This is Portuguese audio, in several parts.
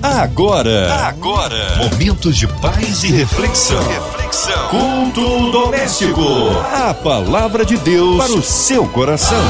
Agora, agora, momentos de paz e reflexão. Reflexão. Culto doméstico. A palavra de Deus para o seu coração.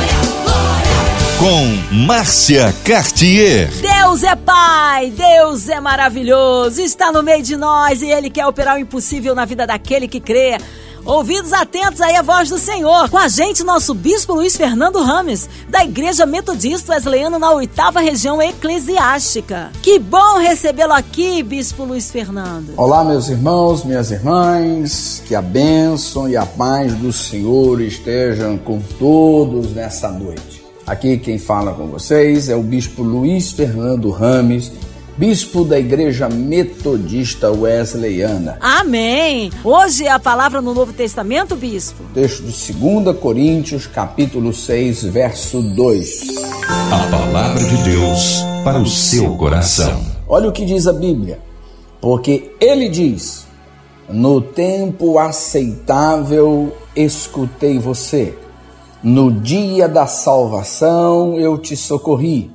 Com Márcia Cartier. Deus é Pai, Deus é maravilhoso, está no meio de nós e Ele quer operar o impossível na vida daquele que crê. Ouvidos atentos aí à voz do Senhor. Com a gente, nosso Bispo Luiz Fernando Rames, da Igreja Metodista Wesleyana na oitava região eclesiástica. Que bom recebê-lo aqui, Bispo Luiz Fernando. Olá, meus irmãos, minhas irmãs, que a bênção e a paz do Senhor estejam com todos nessa noite. Aqui quem fala com vocês é o Bispo Luiz Fernando Rames bispo da Igreja Metodista Wesleyana. Amém. Hoje é a palavra no Novo Testamento, bispo. Texto de 2 Coríntios, capítulo 6, verso 2. A palavra de Deus para o seu coração. Olha o que diz a Bíblia. Porque ele diz: No tempo aceitável escutei você. No dia da salvação eu te socorri.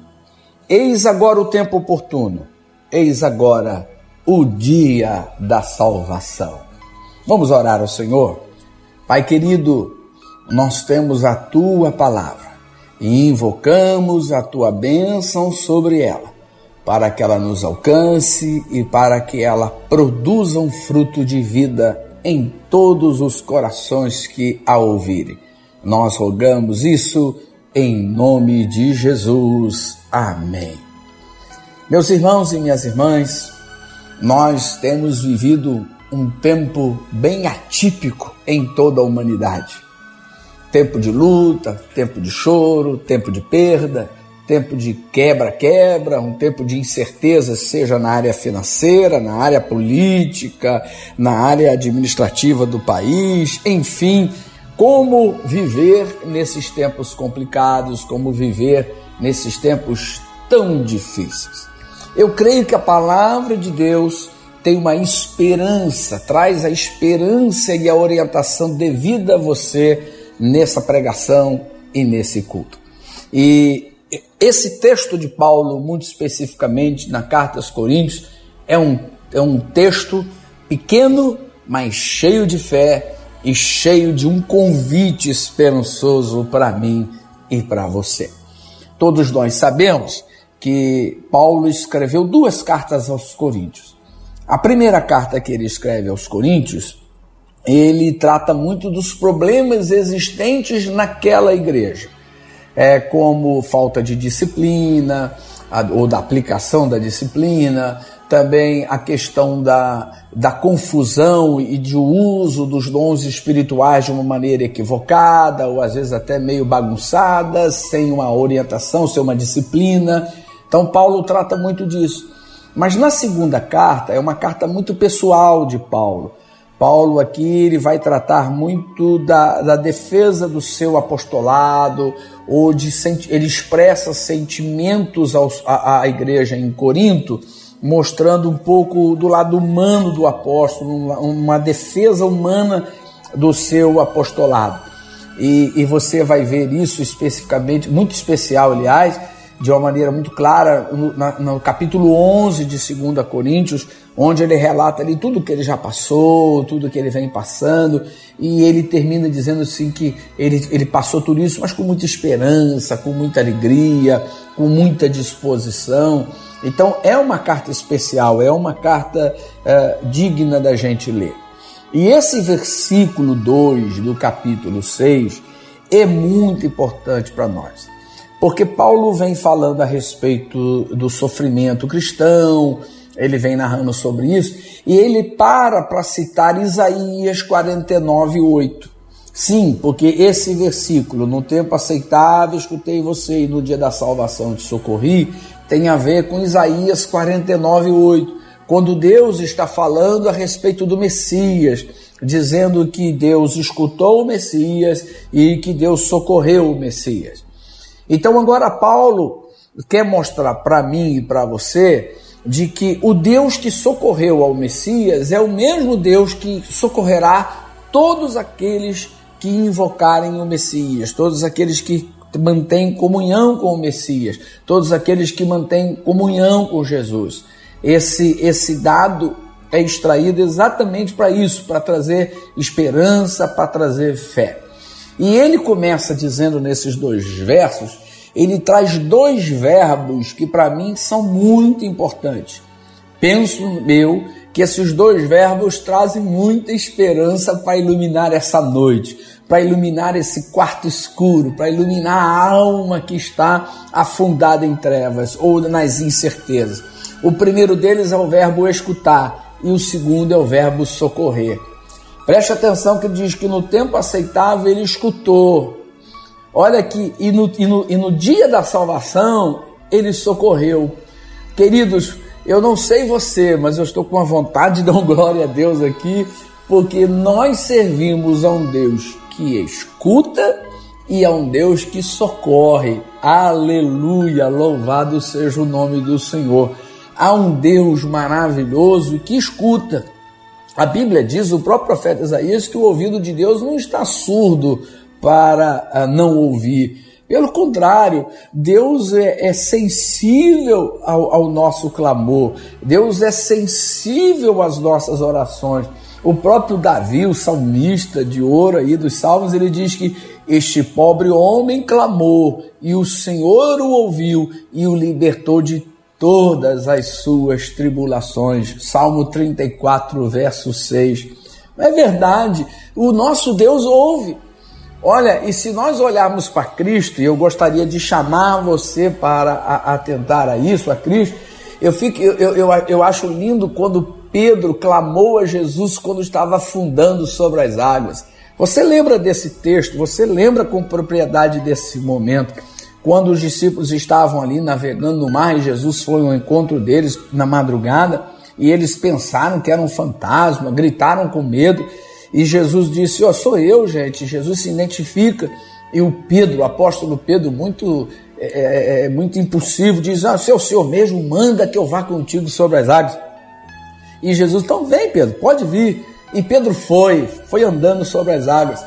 Eis agora o tempo oportuno eis agora o dia da salvação. Vamos orar ao Senhor? Pai querido, nós temos a tua palavra e invocamos a tua bênção sobre ela, para que ela nos alcance e para que ela produza um fruto de vida em todos os corações que a ouvirem. Nós rogamos isso em nome de Jesus. Amém. Meus irmãos e minhas irmãs, nós temos vivido um tempo bem atípico em toda a humanidade. Tempo de luta, tempo de choro, tempo de perda, tempo de quebra-quebra, um tempo de incerteza, seja na área financeira, na área política, na área administrativa do país, enfim, como viver nesses tempos complicados, como viver nesses tempos tão difíceis. Eu creio que a palavra de Deus tem uma esperança, traz a esperança e a orientação devida a você nessa pregação e nesse culto. E esse texto de Paulo, muito especificamente na carta aos Coríntios, é um, é um texto pequeno, mas cheio de fé e cheio de um convite esperançoso para mim e para você. Todos nós sabemos que Paulo escreveu duas cartas aos Coríntios. A primeira carta que ele escreve aos Coríntios, ele trata muito dos problemas existentes naquela igreja, é como falta de disciplina ou da aplicação da disciplina, também a questão da, da confusão e de uso dos dons espirituais de uma maneira equivocada, ou às vezes até meio bagunçada, sem uma orientação, sem uma disciplina. Então, Paulo trata muito disso. Mas na segunda carta, é uma carta muito pessoal de Paulo. Paulo aqui ele vai tratar muito da, da defesa do seu apostolado, ou de ele expressa sentimentos aos, à, igreja em Corinto, mostrando um pouco do lado humano do apóstolo, uma, uma defesa humana do seu apostolado. E, e você vai ver isso especificamente, muito especial, aliás, de uma maneira muito clara no, na, no capítulo 11 de 2 Coríntios, onde ele relata ali tudo que ele já passou, tudo que ele vem passando, e ele termina dizendo assim que ele, ele passou tudo isso, mas com muita esperança, com muita alegria, com muita disposição. Então é uma carta especial, é uma carta é, digna da gente ler. E esse versículo 2 do capítulo 6 é muito importante para nós. Porque Paulo vem falando a respeito do sofrimento cristão, ele vem narrando sobre isso, e ele para para citar Isaías 49, 8. Sim, porque esse versículo, no tempo aceitável, escutei você e no dia da salvação te socorri, tem a ver com Isaías 49, 8, quando Deus está falando a respeito do Messias, dizendo que Deus escutou o Messias e que Deus socorreu o Messias. Então agora Paulo quer mostrar para mim e para você de que o Deus que socorreu ao Messias é o mesmo Deus que socorrerá todos aqueles que invocarem o Messias, todos aqueles que mantêm comunhão com o Messias, todos aqueles que mantêm comunhão com Jesus. Esse, esse dado é extraído exatamente para isso, para trazer esperança, para trazer fé. E ele começa dizendo nesses dois versos, ele traz dois verbos que para mim são muito importantes. Penso eu que esses dois verbos trazem muita esperança para iluminar essa noite, para iluminar esse quarto escuro, para iluminar a alma que está afundada em trevas ou nas incertezas. O primeiro deles é o verbo escutar, e o segundo é o verbo socorrer. Preste atenção que diz que no tempo aceitável ele escutou. Olha aqui, e no, e no, e no dia da salvação ele socorreu. Queridos, eu não sei você, mas eu estou com a vontade de dar glória a Deus aqui, porque nós servimos a um Deus que escuta e a um Deus que socorre. Aleluia! Louvado seja o nome do Senhor. Há um Deus maravilhoso que escuta. A Bíblia diz, o próprio profeta Isaías, que o ouvido de Deus não está surdo para ah, não ouvir. Pelo contrário, Deus é, é sensível ao, ao nosso clamor, Deus é sensível às nossas orações. O próprio Davi, o salmista de ouro aí dos salmos, ele diz que este pobre homem clamou e o Senhor o ouviu e o libertou de todas as suas tribulações. Salmo 34, verso 6. É verdade, o nosso Deus ouve. Olha, e se nós olharmos para Cristo, e eu gostaria de chamar você para atentar a isso, a Cristo, eu, fico, eu, eu, eu acho lindo quando Pedro clamou a Jesus quando estava afundando sobre as águas. Você lembra desse texto, você lembra com propriedade desse momento. Quando os discípulos estavam ali navegando no mar e Jesus foi ao encontro deles na madrugada e eles pensaram que era um fantasma, gritaram com medo e Jesus disse: Ó, oh, sou eu, gente. Jesus se identifica e o Pedro, o apóstolo Pedro, muito é, é, é muito impulsivo, diz: Ah, se é o Senhor mesmo, manda que eu vá contigo sobre as águas. E Jesus, então vem, Pedro, pode vir. E Pedro foi, foi andando sobre as águas.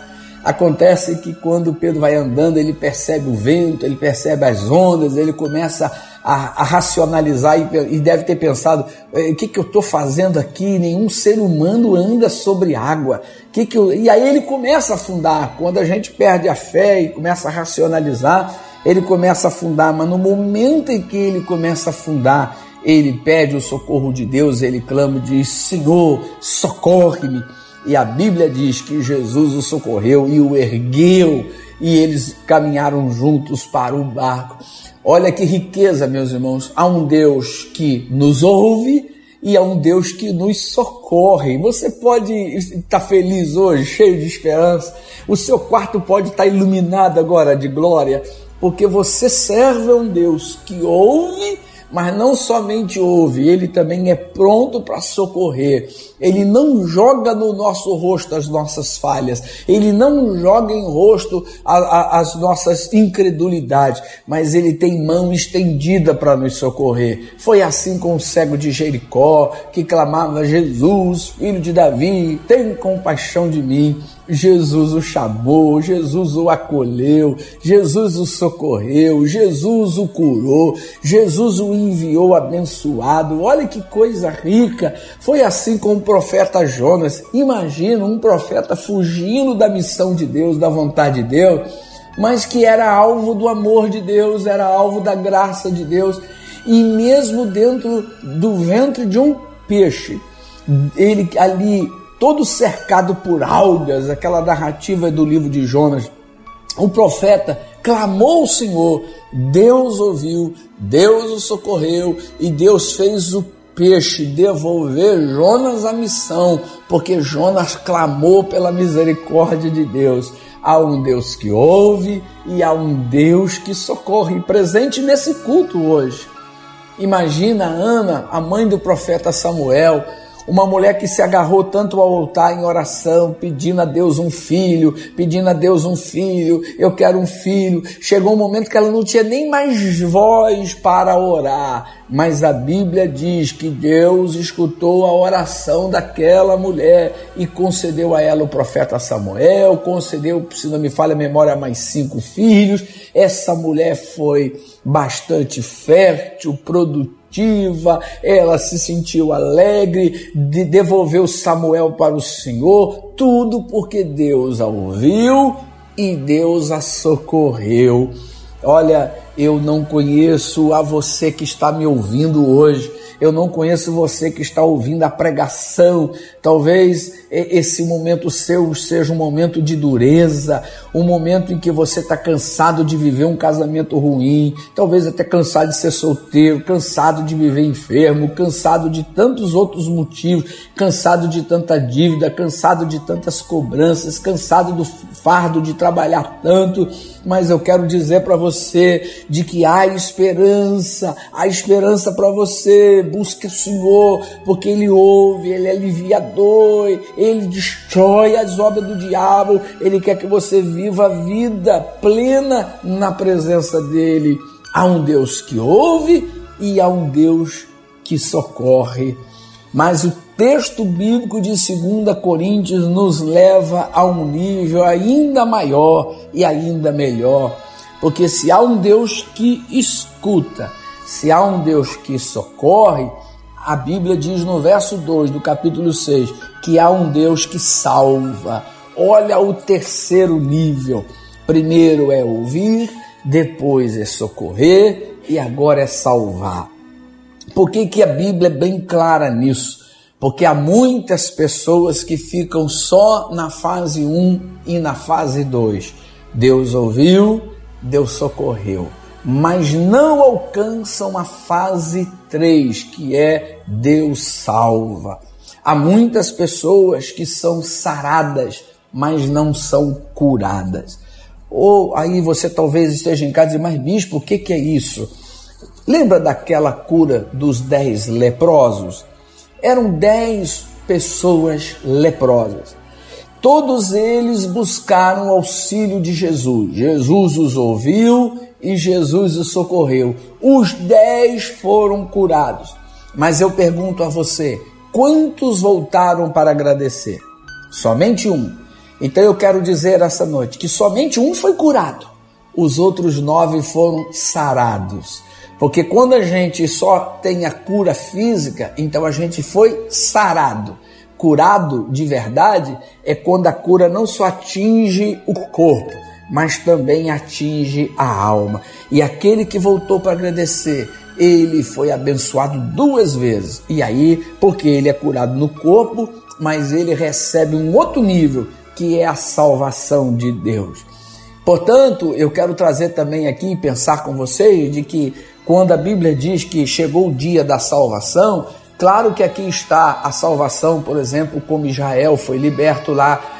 Acontece que quando Pedro vai andando, ele percebe o vento, ele percebe as ondas, ele começa a, a racionalizar e, e, deve ter pensado: o que, que eu estou fazendo aqui? Nenhum ser humano anda sobre água. Que que eu... E aí ele começa a afundar. Quando a gente perde a fé e começa a racionalizar, ele começa a afundar. Mas no momento em que ele começa a afundar, ele pede o socorro de Deus, ele clama e diz: Senhor, socorre-me. E a Bíblia diz que Jesus o socorreu e o ergueu, e eles caminharam juntos para o barco. Olha que riqueza, meus irmãos. Há um Deus que nos ouve e há um Deus que nos socorre. Você pode estar feliz hoje, cheio de esperança. O seu quarto pode estar iluminado agora de glória, porque você serve a um Deus que ouve mas não somente ouve, ele também é pronto para socorrer. Ele não joga no nosso rosto as nossas falhas, ele não joga em rosto a, a, as nossas incredulidades, mas ele tem mão estendida para nos socorrer. Foi assim com o cego de Jericó, que clamava: Jesus, filho de Davi, tem compaixão de mim. Jesus o chamou, Jesus o acolheu, Jesus o socorreu, Jesus o curou, Jesus o enviou abençoado. Olha que coisa rica! Foi assim com o profeta Jonas. Imagina um profeta fugindo da missão de Deus, da vontade de Deus, mas que era alvo do amor de Deus, era alvo da graça de Deus, e mesmo dentro do ventre de um peixe, ele ali todo cercado por algas, aquela narrativa do livro de Jonas. O profeta clamou ao Senhor, Deus ouviu, Deus o socorreu e Deus fez o peixe devolver Jonas a missão, porque Jonas clamou pela misericórdia de Deus. Há um Deus que ouve e há um Deus que socorre, presente nesse culto hoje. Imagina Ana, a mãe do profeta Samuel, uma mulher que se agarrou tanto ao altar em oração, pedindo a Deus um filho, pedindo a Deus um filho, eu quero um filho. Chegou um momento que ela não tinha nem mais voz para orar, mas a Bíblia diz que Deus escutou a oração daquela mulher e concedeu a ela o profeta Samuel, concedeu, se não me falha a memória, mais cinco filhos. Essa mulher foi bastante fértil, produtiva receptiva, ela se sentiu alegre, de devolveu Samuel para o Senhor, tudo porque Deus a ouviu e Deus a socorreu. Olha, eu não conheço a você que está me ouvindo hoje eu não conheço você que está ouvindo a pregação. Talvez esse momento seu seja um momento de dureza, um momento em que você está cansado de viver um casamento ruim, talvez até cansado de ser solteiro, cansado de viver enfermo, cansado de tantos outros motivos, cansado de tanta dívida, cansado de tantas cobranças, cansado do fardo de trabalhar tanto. Mas eu quero dizer para você de que há esperança, há esperança para você busque o Senhor, porque Ele ouve, Ele é aliviador, Ele destrói as obras do diabo, Ele quer que você viva a vida plena na presença dEle. Há um Deus que ouve e há um Deus que socorre. Mas o texto bíblico de 2 Coríntios nos leva a um nível ainda maior e ainda melhor. Porque se há um Deus que escuta, se há um Deus que socorre, a Bíblia diz no verso 2 do capítulo 6 que há um Deus que salva. Olha o terceiro nível. Primeiro é ouvir, depois é socorrer e agora é salvar. Por que, que a Bíblia é bem clara nisso? Porque há muitas pessoas que ficam só na fase 1 e na fase 2. Deus ouviu, Deus socorreu mas não alcançam a fase 3, que é Deus salva. Há muitas pessoas que são saradas, mas não são curadas. Ou aí você talvez esteja em casa e diz, mas bispo, o que, que é isso? Lembra daquela cura dos dez leprosos? Eram dez pessoas leprosas. Todos eles buscaram o auxílio de Jesus. Jesus os ouviu e Jesus os socorreu. Os dez foram curados. Mas eu pergunto a você: quantos voltaram para agradecer? Somente um. Então eu quero dizer essa noite que somente um foi curado, os outros nove foram sarados. Porque quando a gente só tem a cura física, então a gente foi sarado. Curado de verdade é quando a cura não só atinge o corpo, mas também atinge a alma. E aquele que voltou para agradecer, ele foi abençoado duas vezes. E aí, porque ele é curado no corpo, mas ele recebe um outro nível, que é a salvação de Deus. Portanto, eu quero trazer também aqui e pensar com vocês de que quando a Bíblia diz que chegou o dia da salvação, claro que aqui está a salvação, por exemplo, como Israel foi liberto lá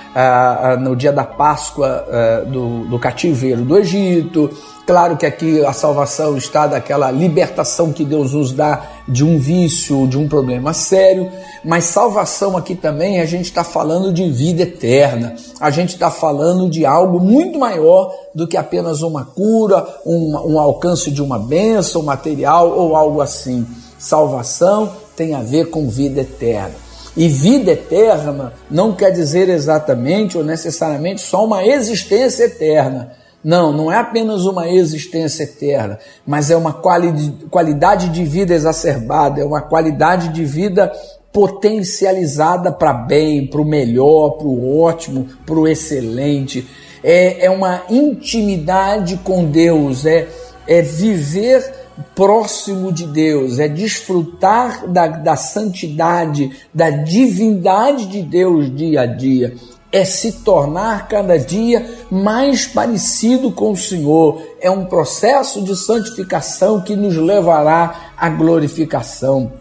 no dia da Páscoa ah, do, do cativeiro do Egito. Claro que aqui a salvação está daquela libertação que Deus nos dá de um vício, de um problema sério, mas salvação aqui também a gente está falando de vida eterna, a gente está falando de algo muito maior do que apenas uma cura, um, um alcance de uma bênção material ou algo assim. Salvação tem a ver com vida eterna. E vida eterna não quer dizer exatamente ou necessariamente só uma existência eterna. Não, não é apenas uma existência eterna, mas é uma quali qualidade de vida exacerbada, é uma qualidade de vida potencializada para bem, para o melhor, para o ótimo, para o excelente. É, é uma intimidade com Deus, é, é viver próximo de Deus, é desfrutar da, da santidade, da divindade de Deus dia a dia, é se tornar cada dia mais parecido com o Senhor. É um processo de santificação que nos levará à glorificação.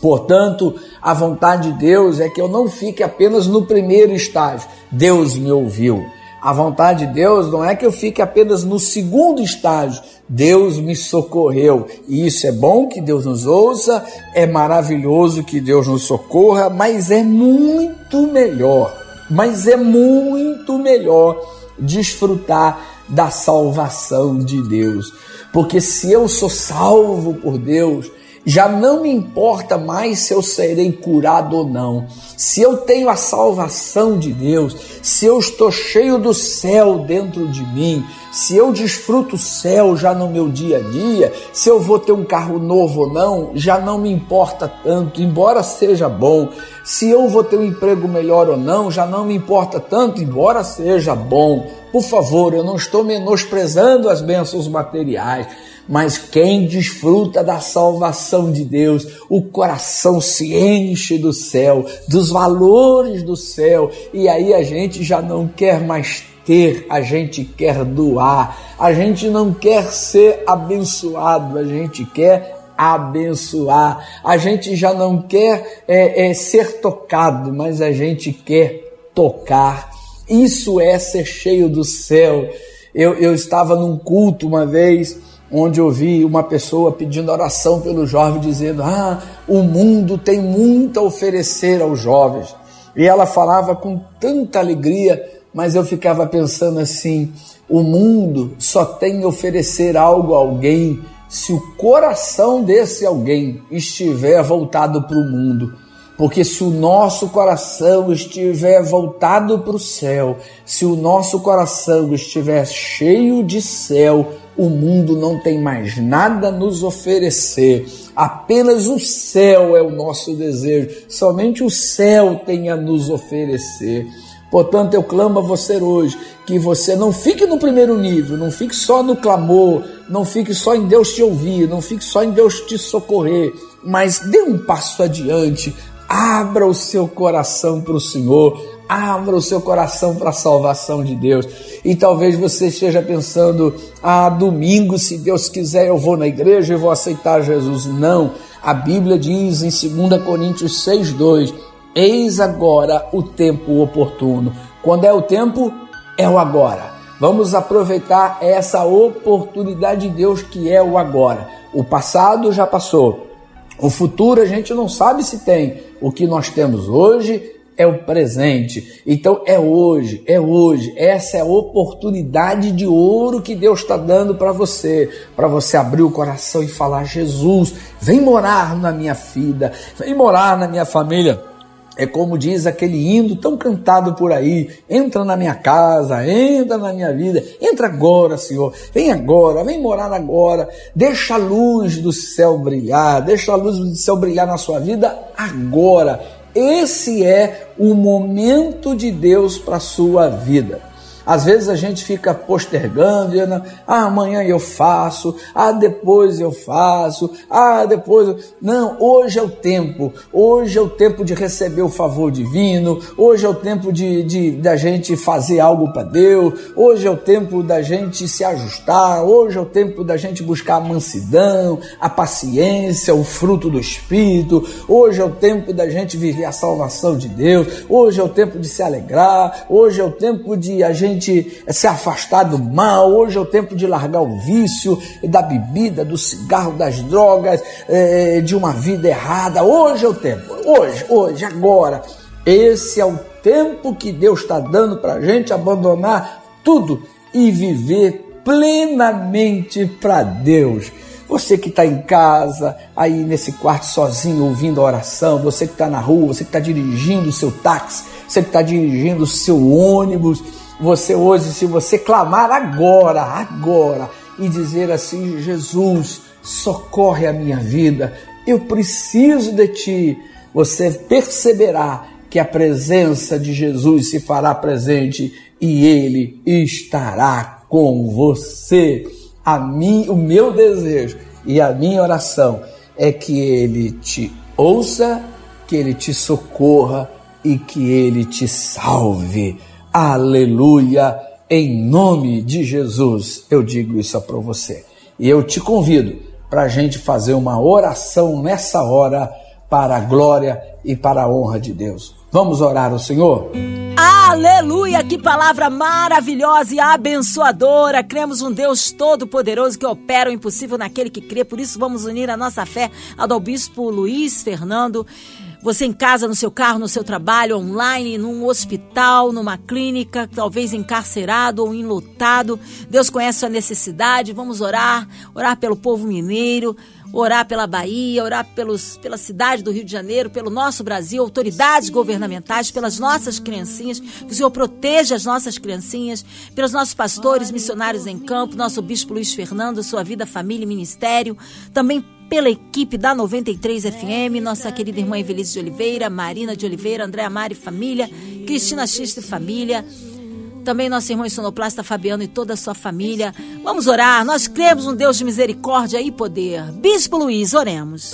Portanto, a vontade de Deus é que eu não fique apenas no primeiro estágio. Deus me ouviu. A vontade de Deus não é que eu fique apenas no segundo estágio. Deus me socorreu. E isso é bom que Deus nos ouça, é maravilhoso que Deus nos socorra, mas é muito melhor, mas é muito melhor desfrutar da salvação de Deus. Porque se eu sou salvo por Deus, já não me importa mais se eu serei curado ou não. Se eu tenho a salvação de Deus, se eu estou cheio do céu dentro de mim, se eu desfruto o céu já no meu dia a dia, se eu vou ter um carro novo ou não, já não me importa tanto, embora seja bom. Se eu vou ter um emprego melhor ou não, já não me importa tanto, embora seja bom. Por favor, eu não estou menosprezando as bênçãos materiais, mas quem desfruta da salvação de Deus, o coração se enche do céu, dos valores do céu, e aí a gente já não quer mais ter, a gente quer doar, a gente não quer ser abençoado, a gente quer abençoar, a gente já não quer é, é, ser tocado, mas a gente quer tocar. Isso é ser cheio do céu. Eu, eu estava num culto uma vez onde eu vi uma pessoa pedindo oração pelo jovem, dizendo: Ah, o mundo tem muito a oferecer aos jovens. E ela falava com tanta alegria, mas eu ficava pensando assim: o mundo só tem oferecer algo a alguém se o coração desse alguém estiver voltado para o mundo. Porque se o nosso coração estiver voltado para o céu, se o nosso coração estiver cheio de céu, o mundo não tem mais nada a nos oferecer. Apenas o céu é o nosso desejo. Somente o céu tem a nos oferecer. Portanto, eu clamo a você hoje que você não fique no primeiro nível, não fique só no clamor, não fique só em Deus te ouvir, não fique só em Deus te socorrer, mas dê um passo adiante, abra o seu coração para o Senhor, abra o seu coração para a salvação de Deus. E talvez você esteja pensando: ah, domingo, se Deus quiser, eu vou na igreja e vou aceitar Jesus. Não. A Bíblia diz em 2 Coríntios 6,2: Eis agora o tempo oportuno. Quando é o tempo, é o agora. Vamos aproveitar essa oportunidade de Deus que é o agora. O passado já passou. O futuro a gente não sabe se tem. O que nós temos hoje é o presente. Então é hoje, é hoje. Essa é a oportunidade de ouro que Deus está dando para você, para você abrir o coração e falar: Jesus, vem morar na minha vida, vem morar na minha família. É como diz aquele hino tão cantado por aí: entra na minha casa, entra na minha vida, entra agora, Senhor, vem agora, vem morar agora, deixa a luz do céu brilhar, deixa a luz do céu brilhar na sua vida agora esse é o momento de Deus para a sua vida. Às vezes a gente fica postergando, dizendo, ah, amanhã eu faço, ah, depois eu faço, ah, depois. Não, hoje é o tempo, hoje é o tempo de receber o favor divino, hoje é o tempo de, de da gente fazer algo para Deus, hoje é o tempo da gente se ajustar, hoje é o tempo da gente buscar a mansidão, a paciência, o fruto do Espírito, hoje é o tempo da gente viver a salvação de Deus, hoje é o tempo de se alegrar, hoje é o tempo de a gente gente se afastar do mal, hoje é o tempo de largar o vício da bebida, do cigarro, das drogas, é, de uma vida errada. Hoje é o tempo, hoje, hoje, agora. Esse é o tempo que Deus está dando para a gente abandonar tudo e viver plenamente para Deus. Você que está em casa, aí nesse quarto sozinho, ouvindo a oração, você que está na rua, você que está dirigindo o seu táxi, você que está dirigindo o seu ônibus, você hoje, se você clamar agora, agora, e dizer assim: Jesus, socorre a minha vida, eu preciso de ti, você perceberá que a presença de Jesus se fará presente e ele estará com você. A mim, o meu desejo e a minha oração é que ele te ouça, que ele te socorra e que ele te salve. Aleluia! Em nome de Jesus, eu digo isso para você. E eu te convido para a gente fazer uma oração nessa hora para a glória e para a honra de Deus. Vamos orar ao Senhor? Aleluia! Que palavra maravilhosa e abençoadora! Cremos um Deus todo-poderoso que opera o impossível naquele que crê. Por isso, vamos unir a nossa fé ao do Bispo Luiz Fernando. Você em casa, no seu carro, no seu trabalho, online, num hospital, numa clínica, talvez encarcerado ou enlutado. Deus conhece sua necessidade. Vamos orar, orar pelo povo mineiro, orar pela Bahia, orar pelos, pela cidade do Rio de Janeiro, pelo nosso Brasil, autoridades governamentais, pelas nossas criancinhas, que o Senhor proteja as nossas criancinhas, pelos nossos pastores, missionários em campo, nosso bispo Luiz Fernando, sua vida, família e ministério, também pela equipe da 93 FM, nossa querida irmã Evelise de Oliveira, Marina de Oliveira, André Amari Família, Cristina Xista e Família, também nosso irmão sonoplasta Fabiano e toda a sua família. Vamos orar, nós cremos um Deus de misericórdia e poder. Bispo Luiz, oremos.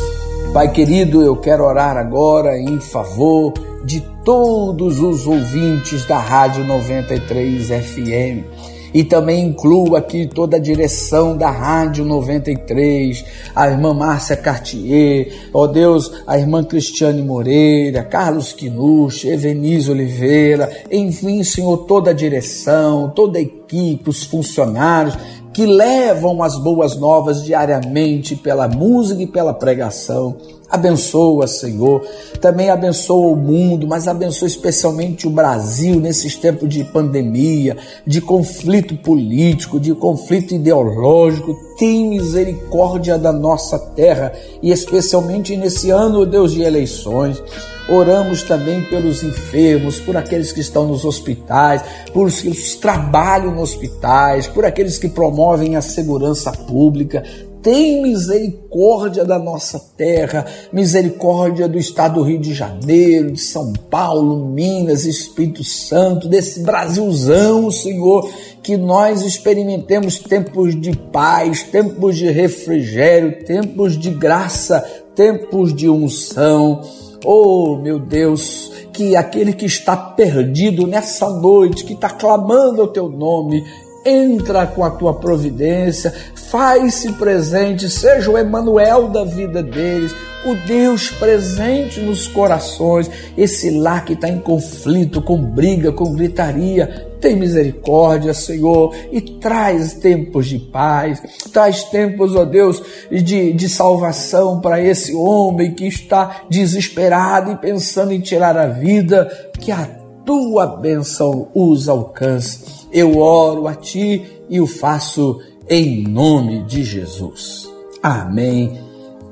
Pai querido, eu quero orar agora em favor de todos os ouvintes da Rádio 93 FM e também incluo aqui toda a direção da Rádio 93, a irmã Márcia Cartier, ó Deus, a irmã Cristiane Moreira, Carlos Quinuche, Evenise Oliveira, enfim, Senhor, toda a direção, toda a equipe, os funcionários, que levam as boas novas diariamente pela música e pela pregação. Abençoa, Senhor. Também abençoa o mundo, mas abençoa especialmente o Brasil nesses tempos de pandemia, de conflito político, de conflito ideológico. Tem misericórdia da nossa terra e especialmente nesse ano, Deus, de eleições. Oramos também pelos enfermos, por aqueles que estão nos hospitais, por os que trabalham nos hospitais, por aqueles que promovem a segurança pública tem misericórdia da nossa terra, misericórdia do estado do Rio de Janeiro, de São Paulo, Minas, Espírito Santo, desse Brasilzão, Senhor, que nós experimentemos tempos de paz, tempos de refrigério, tempos de graça, tempos de unção. Oh, meu Deus, que aquele que está perdido nessa noite, que está clamando o teu nome, entra com a tua providência, faz-se presente, seja o Emanuel da vida deles, o Deus presente nos corações, esse lar que está em conflito, com briga, com gritaria. Tem misericórdia, Senhor, e traz tempos de paz, traz tempos, ó Deus, de, de salvação para esse homem que está desesperado e pensando em tirar a vida, que a tua bênção os alcance eu oro a ti e o faço em nome de Jesus. Amém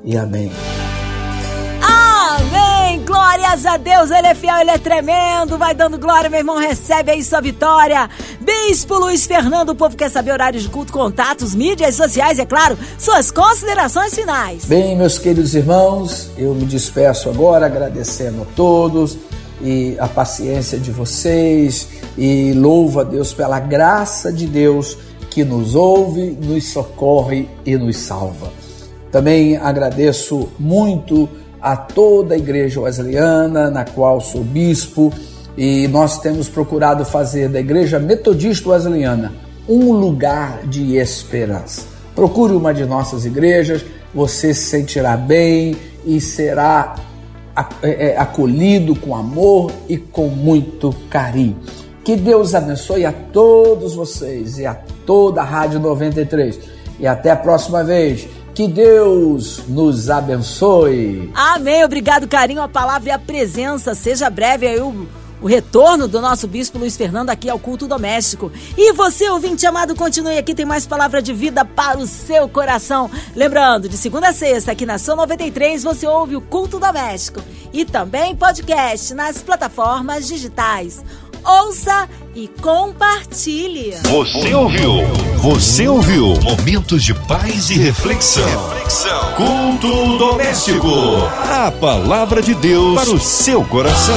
e amém. Amém! Glórias a Deus, Ele é fiel, Ele é tremendo. Vai dando glória, meu irmão, recebe aí sua vitória. Bispo Luiz Fernando, o povo quer saber horários de culto, contatos, mídias sociais, é claro, suas considerações finais. Bem, meus queridos irmãos, eu me despeço agora agradecendo a todos e a paciência de vocês e louvo a Deus pela graça de Deus que nos ouve, nos socorre e nos salva. Também agradeço muito a toda a igreja wesleyana, na qual sou bispo, e nós temos procurado fazer da igreja metodista wesleyana um lugar de esperança. Procure uma de nossas igrejas, você se sentirá bem e será acolhido com amor e com muito carinho. Que Deus abençoe a todos vocês e a toda a Rádio 93. E até a próxima vez. Que Deus nos abençoe. Amém. Obrigado, carinho, a palavra e a presença. Seja breve aí o, o retorno do nosso bispo Luiz Fernando aqui ao culto doméstico. E você, ouvinte amado, continue aqui, tem mais palavra de vida para o seu coração. Lembrando, de segunda a sexta, aqui na São 93, você ouve o culto doméstico. E também podcast nas plataformas digitais ouça e compartilhe. Você ouviu? Você ouviu? Momentos de paz e reflexão. reflexão. Culto doméstico. A palavra de Deus para o seu coração.